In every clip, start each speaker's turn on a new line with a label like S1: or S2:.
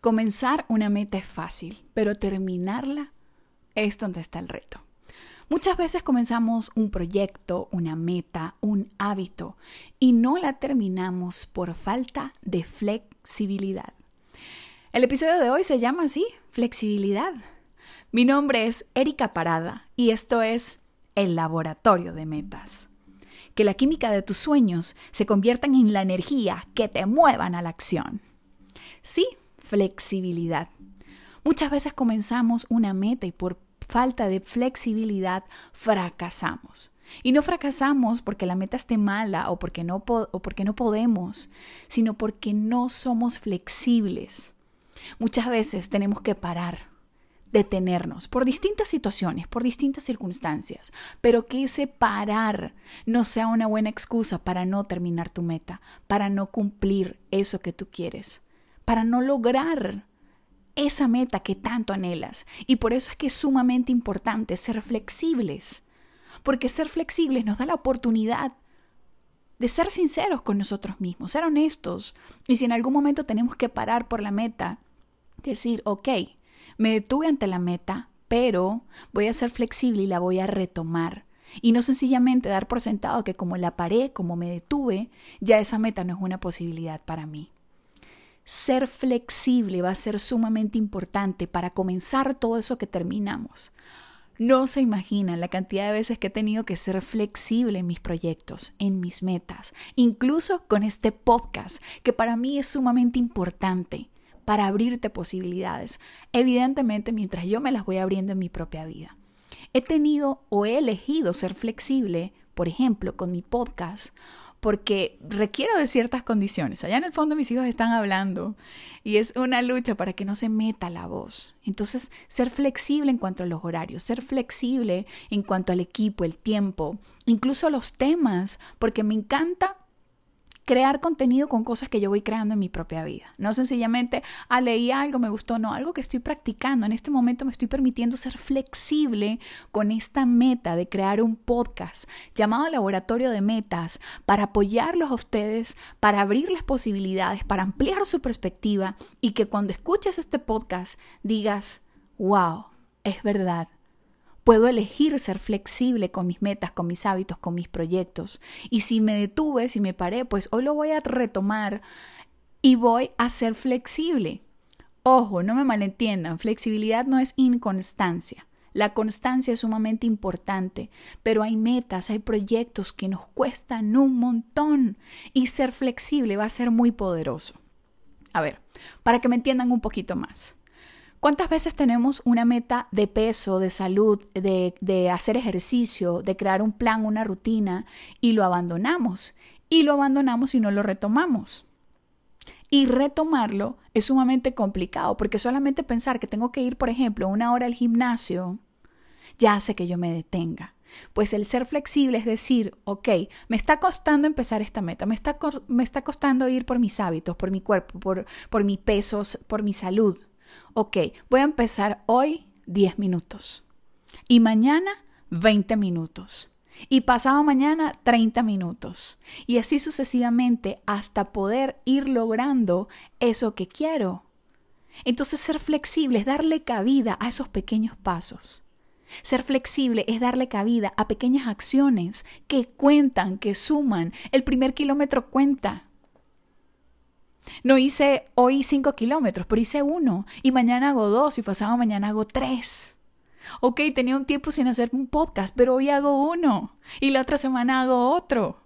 S1: Comenzar una meta es fácil, pero terminarla es donde está el reto. Muchas veces comenzamos un proyecto, una meta, un hábito y no la terminamos por falta de flexibilidad. El episodio de hoy se llama así, flexibilidad. Mi nombre es Erika Parada y esto es el laboratorio de metas. Que la química de tus sueños se conviertan en la energía que te muevan a la acción. Sí, flexibilidad. Muchas veces comenzamos una meta y por falta de flexibilidad fracasamos. Y no fracasamos porque la meta esté mala o porque no, o porque no podemos, sino porque no somos flexibles. Muchas veces tenemos que parar, detenernos por distintas situaciones, por distintas circunstancias, pero que ese parar no sea una buena excusa para no terminar tu meta, para no cumplir eso que tú quieres para no lograr esa meta que tanto anhelas. Y por eso es que es sumamente importante ser flexibles, porque ser flexibles nos da la oportunidad de ser sinceros con nosotros mismos, ser honestos. Y si en algún momento tenemos que parar por la meta, decir, ok, me detuve ante la meta, pero voy a ser flexible y la voy a retomar. Y no sencillamente dar por sentado que como la paré, como me detuve, ya esa meta no es una posibilidad para mí. Ser flexible va a ser sumamente importante para comenzar todo eso que terminamos. No se imaginan la cantidad de veces que he tenido que ser flexible en mis proyectos, en mis metas, incluso con este podcast, que para mí es sumamente importante para abrirte posibilidades, evidentemente mientras yo me las voy abriendo en mi propia vida. He tenido o he elegido ser flexible, por ejemplo, con mi podcast, porque requiero de ciertas condiciones. Allá en el fondo mis hijos están hablando y es una lucha para que no se meta la voz. Entonces, ser flexible en cuanto a los horarios, ser flexible en cuanto al equipo, el tiempo, incluso los temas, porque me encanta crear contenido con cosas que yo voy creando en mi propia vida. No sencillamente, ah, leí algo, me gustó, no, algo que estoy practicando. En este momento me estoy permitiendo ser flexible con esta meta de crear un podcast llamado Laboratorio de Metas para apoyarlos a ustedes, para abrirles posibilidades, para ampliar su perspectiva y que cuando escuches este podcast digas, wow, es verdad Puedo elegir ser flexible con mis metas, con mis hábitos, con mis proyectos. Y si me detuve, si me paré, pues hoy lo voy a retomar y voy a ser flexible. Ojo, no me malentiendan, flexibilidad no es inconstancia. La constancia es sumamente importante, pero hay metas, hay proyectos que nos cuestan un montón y ser flexible va a ser muy poderoso. A ver, para que me entiendan un poquito más. ¿Cuántas veces tenemos una meta de peso, de salud, de, hacer ejercicio, de crear un plan, una rutina y lo abandonamos? Y lo abandonamos y no lo retomamos. Y retomarlo es sumamente complicado porque solamente pensar que tengo que ir, por ejemplo, una hora al gimnasio ya hace que yo me detenga. Pues el ser flexible es decir, ok, me está costando empezar esta meta, me está, me está costando ir por mis hábitos, por mi cuerpo, por, por mis pesos, por mi salud ok, voy a empezar hoy 10 minutos y mañana 20 minutos y pasado mañana 30 minutos y así sucesivamente hasta poder ir logrando eso que quiero. Entonces ser flexible es darle cabida a esos pequeños pasos. Ser flexible es darle cabida a pequeñas acciones que cuentan, que suman. El primer kilómetro cuenta. No hice hoy cinco kilómetros, pero hice uno. Y mañana hago dos y pasado mañana hago tres. Ok, tenía un tiempo sin hacer un podcast, pero hoy hago uno. Y la otra semana hago otro.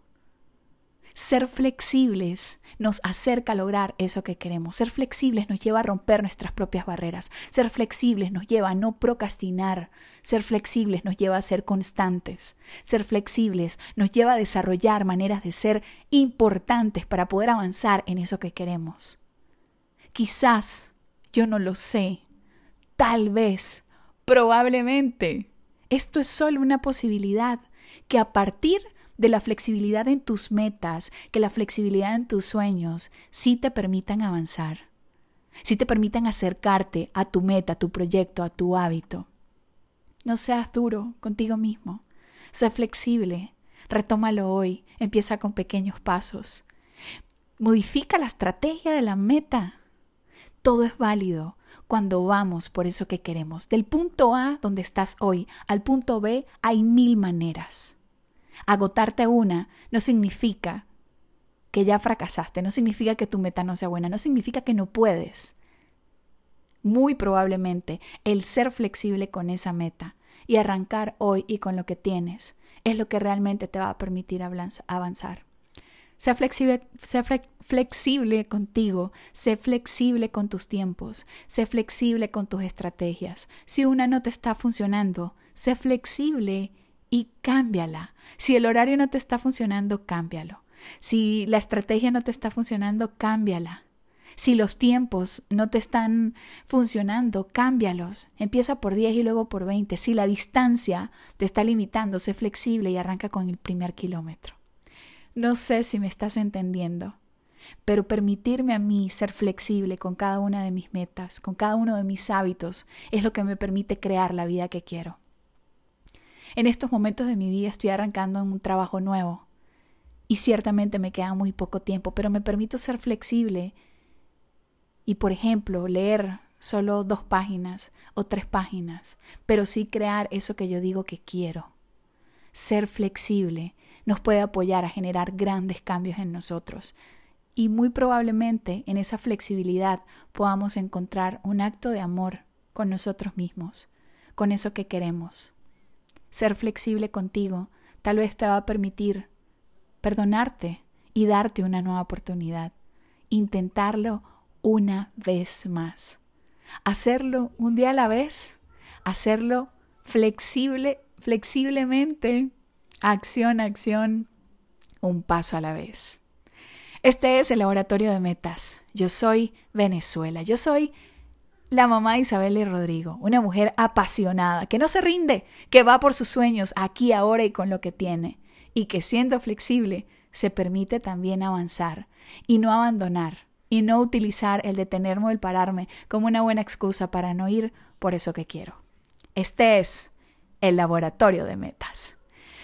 S1: Ser flexibles nos acerca a lograr eso que queremos. Ser flexibles nos lleva a romper nuestras propias barreras. Ser flexibles nos lleva a no procrastinar. Ser flexibles nos lleva a ser constantes. Ser flexibles nos lleva a desarrollar maneras de ser importantes para poder avanzar en eso que queremos. Quizás, yo no lo sé, tal vez, probablemente, esto es solo una posibilidad que a partir de la flexibilidad en tus metas, que la flexibilidad en tus sueños sí te permitan avanzar, sí te permitan acercarte a tu meta, a tu proyecto, a tu hábito. No seas duro contigo mismo, sé flexible, retómalo hoy, empieza con pequeños pasos. Modifica la estrategia de la meta. Todo es válido cuando vamos por eso que queremos. Del punto A, donde estás hoy, al punto B, hay mil maneras. Agotarte una no significa que ya fracasaste, no significa que tu meta no sea buena, no significa que no puedes. Muy probablemente el ser flexible con esa meta y arrancar hoy y con lo que tienes es lo que realmente te va a permitir avanzar. Sé flexible, sé flexible contigo, sé flexible con tus tiempos, sé flexible con tus estrategias. Si una no te está funcionando, sé flexible y cámbiala. Si el horario no te está funcionando, cámbialo. Si la estrategia no te está funcionando, cámbiala. Si los tiempos no te están funcionando, cámbialos. Empieza por 10 y luego por 20. Si la distancia te está limitando, sé flexible y arranca con el primer kilómetro. No sé si me estás entendiendo, pero permitirme a mí ser flexible con cada una de mis metas, con cada uno de mis hábitos, es lo que me permite crear la vida que quiero. En estos momentos de mi vida estoy arrancando en un trabajo nuevo y ciertamente me queda muy poco tiempo, pero me permito ser flexible y, por ejemplo, leer solo dos páginas o tres páginas, pero sí crear eso que yo digo que quiero. Ser flexible nos puede apoyar a generar grandes cambios en nosotros. Y muy probablemente en esa flexibilidad podamos encontrar un acto de amor con nosotros mismos, con eso que queremos. Ser flexible contigo tal vez te va a permitir perdonarte y darte una nueva oportunidad. Intentarlo una vez más. Hacerlo un día a la vez. Hacerlo flexible, flexiblemente acción, acción, un paso a la vez. Este es el laboratorio de metas. Yo soy Venezuela. Yo soy la mamá de Isabel y Rodrigo, una mujer apasionada, que no se rinde, que va por sus sueños aquí, ahora y con lo que tiene, y que siendo flexible se permite también avanzar y no abandonar y no utilizar el detenerme o el pararme como una buena excusa para no ir por eso que quiero. Este es el laboratorio de metas.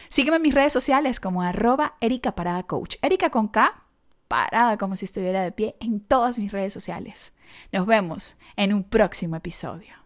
S1: Sígueme en mis redes sociales como arroba Erika Parada Coach. Erika con K, parada como si estuviera de pie en todas mis redes sociales. Nos vemos en un próximo episodio.